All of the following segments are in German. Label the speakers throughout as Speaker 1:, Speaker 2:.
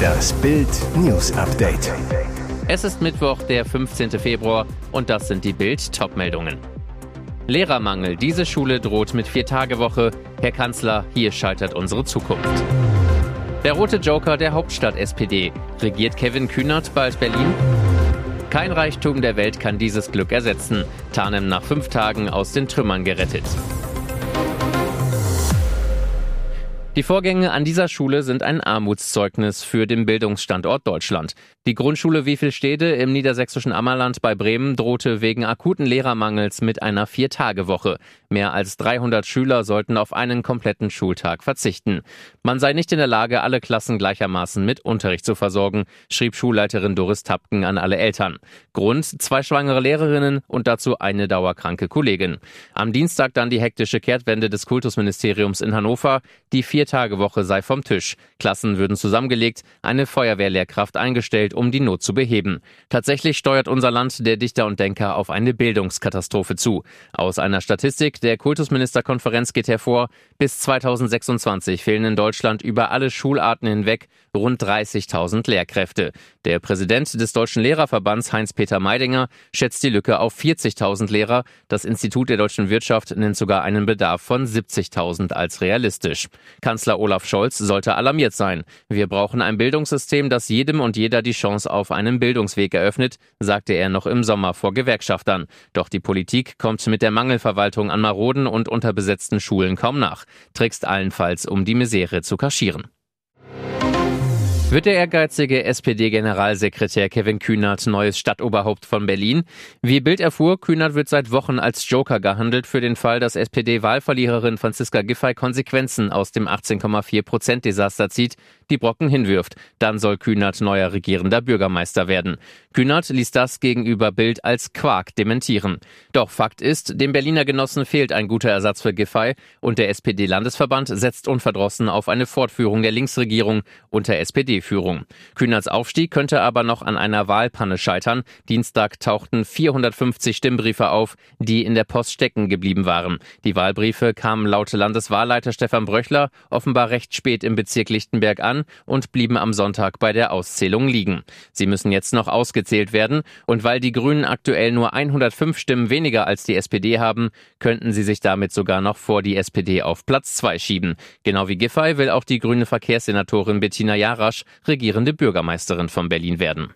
Speaker 1: Das Bild News Update.
Speaker 2: Es ist Mittwoch, der 15. Februar und das sind die Bild Topmeldungen. Lehrermangel. Diese Schule droht mit Vier-Tage-Woche. Herr Kanzler, hier scheitert unsere Zukunft. Der rote Joker der Hauptstadt SPD. Regiert Kevin Kühnert bald Berlin? Kein Reichtum der Welt kann dieses Glück ersetzen. Tarnem nach fünf Tagen aus den Trümmern gerettet. Die Vorgänge an dieser Schule sind ein Armutszeugnis für den Bildungsstandort Deutschland. Die Grundschule Wievielstede im niedersächsischen Ammerland bei Bremen drohte wegen akuten Lehrermangels mit einer Vier-Tage-Woche. Mehr als 300 Schüler sollten auf einen kompletten Schultag verzichten. Man sei nicht in der Lage, alle Klassen gleichermaßen mit Unterricht zu versorgen, schrieb Schulleiterin Doris Tapken an alle Eltern. Grund zwei schwangere Lehrerinnen und dazu eine dauerkranke Kollegin. Am Dienstag dann die hektische Kehrtwende des Kultusministeriums in Hannover. Die Vier-Tage-Woche sei vom Tisch. Klassen würden zusammengelegt, eine Feuerwehrlehrkraft eingestellt, um die Not zu beheben. Tatsächlich steuert unser Land der Dichter und Denker auf eine Bildungskatastrophe zu. Aus einer Statistik der Kultusministerkonferenz geht hervor, bis 2026 fehlen in Deutschland über alle Schularten hinweg rund 30.000 Lehrkräfte. Der Präsident des Deutschen Lehrerverbands Heinz-Peter Meidinger schätzt die Lücke auf 40.000 Lehrer. Das Institut der deutschen Wirtschaft nennt sogar einen Bedarf von 70.000 als realistisch. Kanzler Olaf Scholz sollte alarmiert sein. Wir brauchen ein Bildungssystem, das jedem und jeder die Chance auf einen Bildungsweg eröffnet, sagte er noch im Sommer vor Gewerkschaftern. Doch die Politik kommt mit der Mangelverwaltung an maroden und unterbesetzten Schulen kaum nach, trickst allenfalls, um die Misere zu kaschieren. Wird der ehrgeizige SPD-Generalsekretär Kevin Kühnert neues Stadtoberhaupt von Berlin? Wie Bild erfuhr, Kühnert wird seit Wochen als Joker gehandelt für den Fall, dass SPD-Wahlverliererin Franziska Giffey Konsequenzen aus dem 18,4 Prozent Desaster zieht, die Brocken hinwirft. Dann soll Kühnert neuer regierender Bürgermeister werden. Kühnert ließ das gegenüber Bild als Quark dementieren. Doch Fakt ist, dem Berliner Genossen fehlt ein guter Ersatz für Giffey und der SPD-Landesverband setzt unverdrossen auf eine Fortführung der Linksregierung unter SPD-Führung. Kühnerts Aufstieg könnte aber noch an einer Wahlpanne scheitern. Dienstag tauchten 450 Stimmbriefe auf, die in der Post stecken geblieben waren. Die Wahlbriefe kamen laut Landeswahlleiter Stefan Bröchler offenbar recht spät im Bezirk Lichtenberg an und blieben am Sonntag bei der Auszählung liegen. Sie müssen jetzt noch ausgezählt werden und weil die Grünen aktuell nur 105 Stimmen weniger als die SPD haben, könnten sie sich damit sogar noch vor die SPD auf Platz 2 schieben. Genau wie Giffey will auch die grüne Verkehrssenatorin Bettina Jarasch regierende Bürgermeisterin von Berlin werden.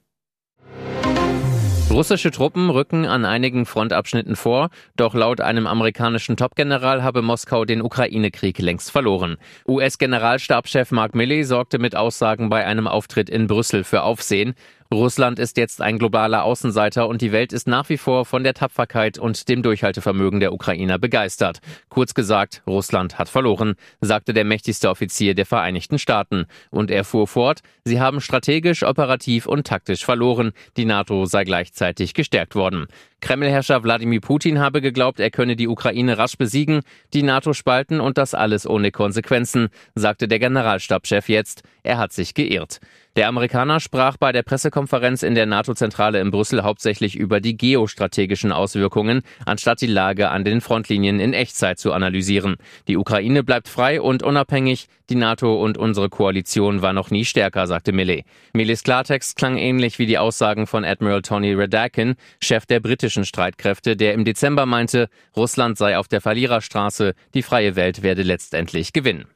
Speaker 2: Russische Truppen rücken an einigen Frontabschnitten vor, doch laut einem amerikanischen Topgeneral habe Moskau den Ukraine-Krieg längst verloren. US-Generalstabschef Mark Milley sorgte mit Aussagen bei einem Auftritt in Brüssel für Aufsehen. Russland ist jetzt ein globaler Außenseiter und die Welt ist nach wie vor von der Tapferkeit und dem Durchhaltevermögen der Ukrainer begeistert. Kurz gesagt, Russland hat verloren, sagte der mächtigste Offizier der Vereinigten Staaten. Und er fuhr fort, sie haben strategisch, operativ und taktisch verloren. Die NATO sei gleichzeitig gestärkt worden. Kremlherrscher Wladimir Putin habe geglaubt, er könne die Ukraine rasch besiegen, die NATO spalten und das alles ohne Konsequenzen, sagte der Generalstabschef jetzt. Er hat sich geirrt. Der Amerikaner sprach bei der Pressekonferenz in der NATO-Zentrale in Brüssel hauptsächlich über die geostrategischen Auswirkungen, anstatt die Lage an den Frontlinien in Echtzeit zu analysieren. Die Ukraine bleibt frei und unabhängig. Die NATO und unsere Koalition war noch nie stärker, sagte Millet. Millets Klartext klang ähnlich wie die Aussagen von Admiral Tony Radakin, Chef der britischen Streitkräfte, der im Dezember meinte, Russland sei auf der Verliererstraße, die freie Welt werde letztendlich gewinnen.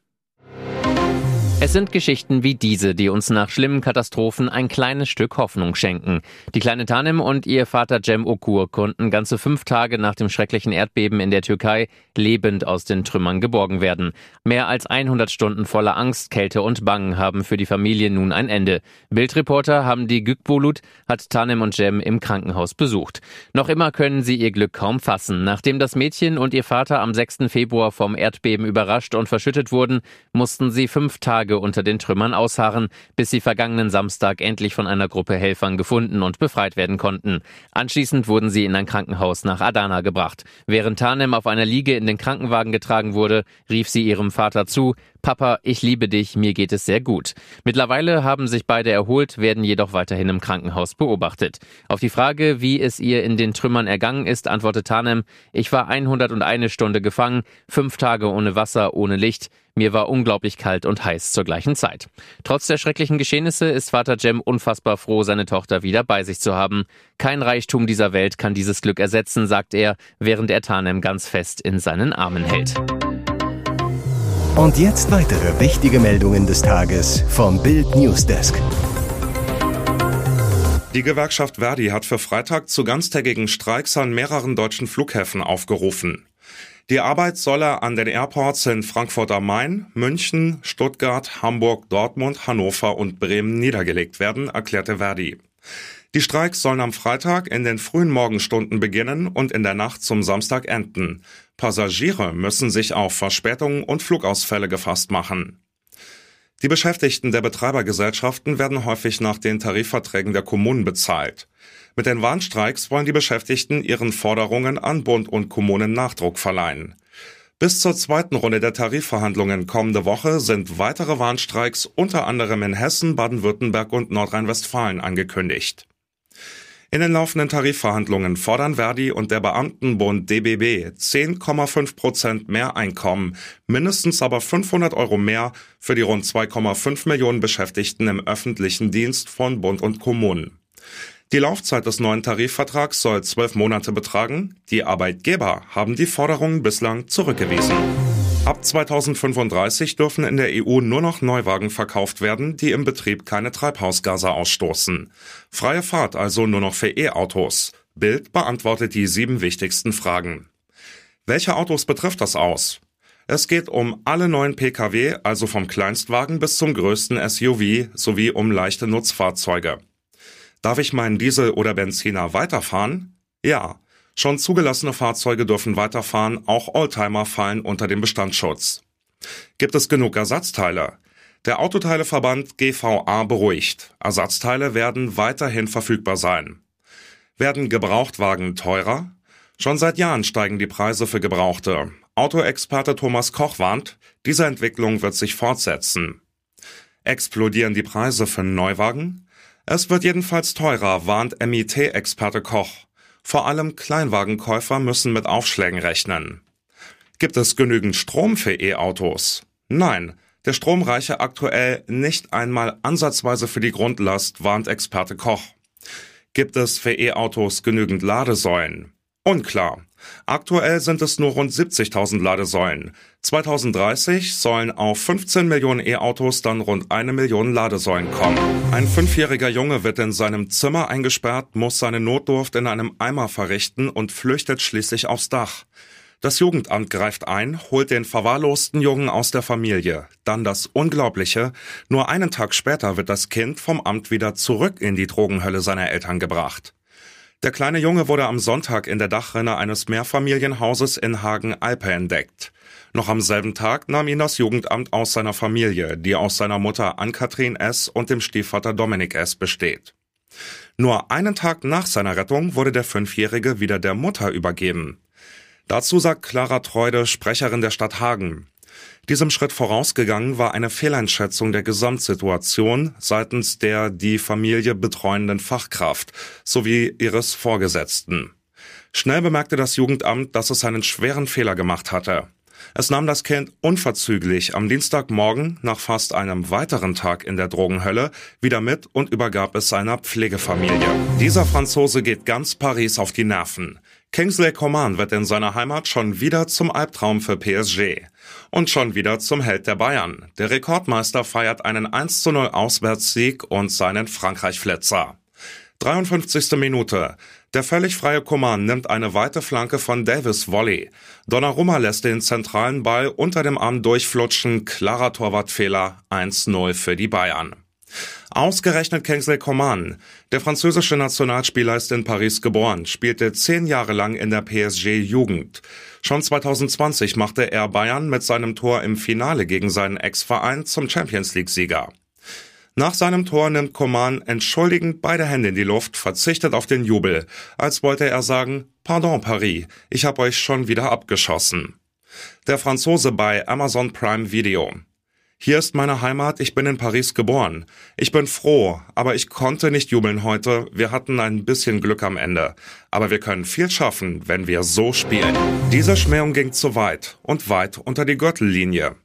Speaker 2: Es sind Geschichten wie diese, die uns nach schlimmen Katastrophen ein kleines Stück Hoffnung schenken. Die kleine Tanem und ihr Vater Cem Okur konnten ganze fünf Tage nach dem schrecklichen Erdbeben in der Türkei lebend aus den Trümmern geborgen werden. Mehr als 100 Stunden voller Angst, Kälte und Bangen haben für die Familie nun ein Ende. Bildreporter haben die Gükbulut, hat Tanem und Cem im Krankenhaus besucht. Noch immer können sie ihr Glück kaum fassen. Nachdem das Mädchen und ihr Vater am 6. Februar vom Erdbeben überrascht und verschüttet wurden, mussten sie fünf Tage Unter den Trümmern ausharren, bis sie vergangenen Samstag endlich von einer Gruppe Helfern gefunden und befreit werden konnten. Anschließend wurden sie in ein Krankenhaus nach Adana gebracht. Während Tanem auf einer Liege in den Krankenwagen getragen wurde, rief sie ihrem Vater zu, Papa, ich liebe dich, mir geht es sehr gut. Mittlerweile haben sich beide erholt, werden jedoch weiterhin im Krankenhaus beobachtet. Auf die Frage, wie es ihr in den Trümmern ergangen ist, antwortet Tanem, ich war 101 Stunde gefangen, fünf Tage ohne Wasser, ohne Licht. Mir war unglaublich kalt und heiß zur gleichen Zeit. Trotz der schrecklichen Geschehnisse ist Vater Jem unfassbar froh, seine Tochter wieder bei sich zu haben. Kein Reichtum dieser Welt kann dieses Glück ersetzen, sagt er, während er Tanem ganz fest in seinen Armen hält.
Speaker 1: Und jetzt weitere wichtige Meldungen des Tages vom Bild Newsdesk.
Speaker 3: Die Gewerkschaft Verdi hat für Freitag zu ganztägigen Streiks an mehreren deutschen Flughäfen aufgerufen. Die Arbeit solle an den Airports in Frankfurt am Main, München, Stuttgart, Hamburg, Dortmund, Hannover und Bremen niedergelegt werden, erklärte Verdi. Die Streiks sollen am Freitag in den frühen Morgenstunden beginnen und in der Nacht zum Samstag enden. Passagiere müssen sich auf Verspätungen und Flugausfälle gefasst machen. Die Beschäftigten der Betreibergesellschaften werden häufig nach den Tarifverträgen der Kommunen bezahlt. Mit den Warnstreiks wollen die Beschäftigten ihren Forderungen an Bund und Kommunen Nachdruck verleihen. Bis zur zweiten Runde der Tarifverhandlungen kommende Woche sind weitere Warnstreiks unter anderem in Hessen, Baden-Württemberg und Nordrhein-Westfalen angekündigt. In den laufenden Tarifverhandlungen fordern Verdi und der Beamtenbund DBB 10,5 Prozent mehr Einkommen, mindestens aber 500 Euro mehr für die rund 2,5 Millionen Beschäftigten im öffentlichen Dienst von Bund und Kommunen. Die Laufzeit des neuen Tarifvertrags soll zwölf Monate betragen. Die Arbeitgeber haben die Forderungen bislang zurückgewiesen. Ab 2035 dürfen in der EU nur noch Neuwagen verkauft werden, die im Betrieb keine Treibhausgase ausstoßen. Freie Fahrt also nur noch für E-Autos. Bild beantwortet die sieben wichtigsten Fragen. Welche Autos betrifft das aus? Es geht um alle neuen Pkw, also vom Kleinstwagen bis zum größten SUV sowie um leichte Nutzfahrzeuge. Darf ich meinen Diesel oder Benziner weiterfahren? Ja. Schon zugelassene Fahrzeuge dürfen weiterfahren, auch Oldtimer fallen unter den Bestandsschutz. Gibt es genug Ersatzteile? Der Autoteileverband GVA beruhigt. Ersatzteile werden weiterhin verfügbar sein. Werden Gebrauchtwagen teurer? Schon seit Jahren steigen die Preise für Gebrauchte. Autoexperte Thomas Koch warnt, diese Entwicklung wird sich fortsetzen. Explodieren die Preise für Neuwagen? Es wird jedenfalls teurer, warnt MIT-Experte Koch. Vor allem Kleinwagenkäufer müssen mit Aufschlägen rechnen. Gibt es genügend Strom für E-Autos? Nein, der Strom reiche aktuell nicht einmal ansatzweise für die Grundlast, warnt Experte Koch. Gibt es für E-Autos genügend Ladesäulen? Unklar. Aktuell sind es nur rund 70.000 Ladesäulen. 2030 sollen auf 15 Millionen E-Autos dann rund eine Million Ladesäulen kommen. Ein fünfjähriger Junge wird in seinem Zimmer eingesperrt, muss seine Notdurft in einem Eimer verrichten und flüchtet schließlich aufs Dach. Das Jugendamt greift ein, holt den verwahrlosten Jungen aus der Familie. Dann das Unglaubliche, nur einen Tag später wird das Kind vom Amt wieder zurück in die Drogenhölle seiner Eltern gebracht. Der kleine Junge wurde am Sonntag in der Dachrinne eines Mehrfamilienhauses in Hagen-Alpe entdeckt. Noch am selben Tag nahm ihn das Jugendamt aus seiner Familie, die aus seiner Mutter Ann-Kathrin S. und dem Stiefvater Dominik S. besteht. Nur einen Tag nach seiner Rettung wurde der Fünfjährige wieder der Mutter übergeben. Dazu sagt Clara Treude, Sprecherin der Stadt Hagen. Diesem Schritt vorausgegangen war eine Fehleinschätzung der Gesamtsituation seitens der die Familie betreuenden Fachkraft sowie ihres Vorgesetzten. Schnell bemerkte das Jugendamt, dass es einen schweren Fehler gemacht hatte. Es nahm das Kind unverzüglich am Dienstagmorgen nach fast einem weiteren Tag in der Drogenhölle wieder mit und übergab es seiner Pflegefamilie. Dieser Franzose geht ganz Paris auf die Nerven. Kingsley Coman wird in seiner Heimat schon wieder zum Albtraum für PSG. Und schon wieder zum Held der Bayern. Der Rekordmeister feiert einen 1 zu 0 Auswärtssieg und seinen Frankreich-Flitzer. 53. Minute. Der völlig freie Coman nimmt eine weite Flanke von Davis Volley. Donnarumma lässt den zentralen Ball unter dem Arm durchflutschen. Klarer Torwartfehler. 1-0 für die Bayern. Ausgerechnet Kingsley Coman. Der französische Nationalspieler ist in Paris geboren, spielte zehn Jahre lang in der PSG-Jugend. Schon 2020 machte er Bayern mit seinem Tor im Finale gegen seinen Ex-Verein zum Champions League-Sieger. Nach seinem Tor nimmt Coman entschuldigend beide Hände in die Luft, verzichtet auf den Jubel, als wollte er sagen, Pardon Paris, ich hab euch schon wieder abgeschossen. Der Franzose bei Amazon Prime Video. Hier ist meine Heimat, ich bin in Paris geboren. Ich bin froh, aber ich konnte nicht jubeln heute. Wir hatten ein bisschen Glück am Ende. Aber wir können viel schaffen, wenn wir so spielen. Diese Schmähung ging zu weit und weit unter die Gürtellinie.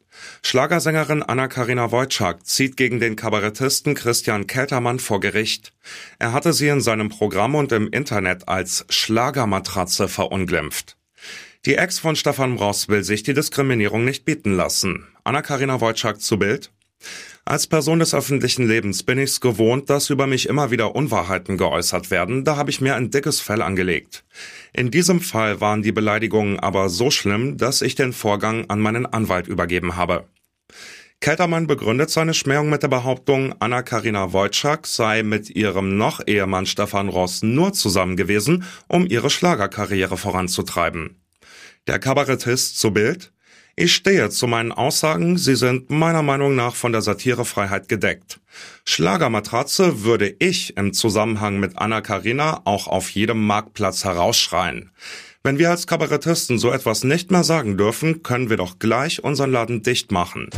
Speaker 3: Schlagersängerin Anna-Karina Wojcik zieht gegen den Kabarettisten Christian Keltermann vor Gericht. Er hatte sie in seinem Programm und im Internet als Schlagermatratze verunglimpft. Die Ex von Stefan Ross will sich die Diskriminierung nicht bieten lassen. Anna-Karina Wojcik zu Bild. Als Person des öffentlichen Lebens bin ich's gewohnt, dass über mich immer wieder Unwahrheiten geäußert werden, da habe ich mir ein dickes Fell angelegt. In diesem Fall waren die Beleidigungen aber so schlimm, dass ich den Vorgang an meinen Anwalt übergeben habe. Keltermann begründet seine Schmähung mit der Behauptung, Anna-Karina Wojcik sei mit ihrem noch Ehemann Stefan Ross nur zusammen gewesen, um ihre Schlagerkarriere voranzutreiben. Der Kabarettist zu Bild ich stehe zu meinen Aussagen, sie sind meiner Meinung nach von der Satirefreiheit gedeckt. Schlagermatratze würde ich im Zusammenhang mit Anna Karina auch auf jedem Marktplatz herausschreien. Wenn wir als Kabarettisten so etwas nicht mehr sagen dürfen, können wir doch gleich unseren Laden dicht machen.